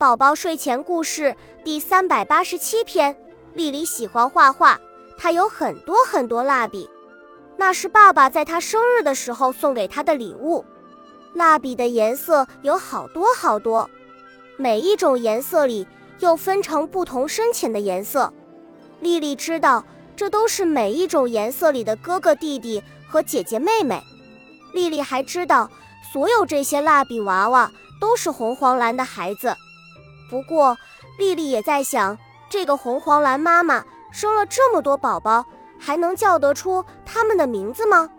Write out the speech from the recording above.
宝宝睡前故事第三百八十七篇：丽丽喜欢画画，她有很多很多蜡笔，那是爸爸在她生日的时候送给她的礼物。蜡笔的颜色有好多好多，每一种颜色里又分成不同深浅的颜色。丽丽知道，这都是每一种颜色里的哥哥弟弟和姐姐妹妹。丽丽还知道，所有这些蜡笔娃娃都是红黄蓝的孩子。不过，丽丽也在想，这个红黄蓝妈妈生了这么多宝宝，还能叫得出他们的名字吗？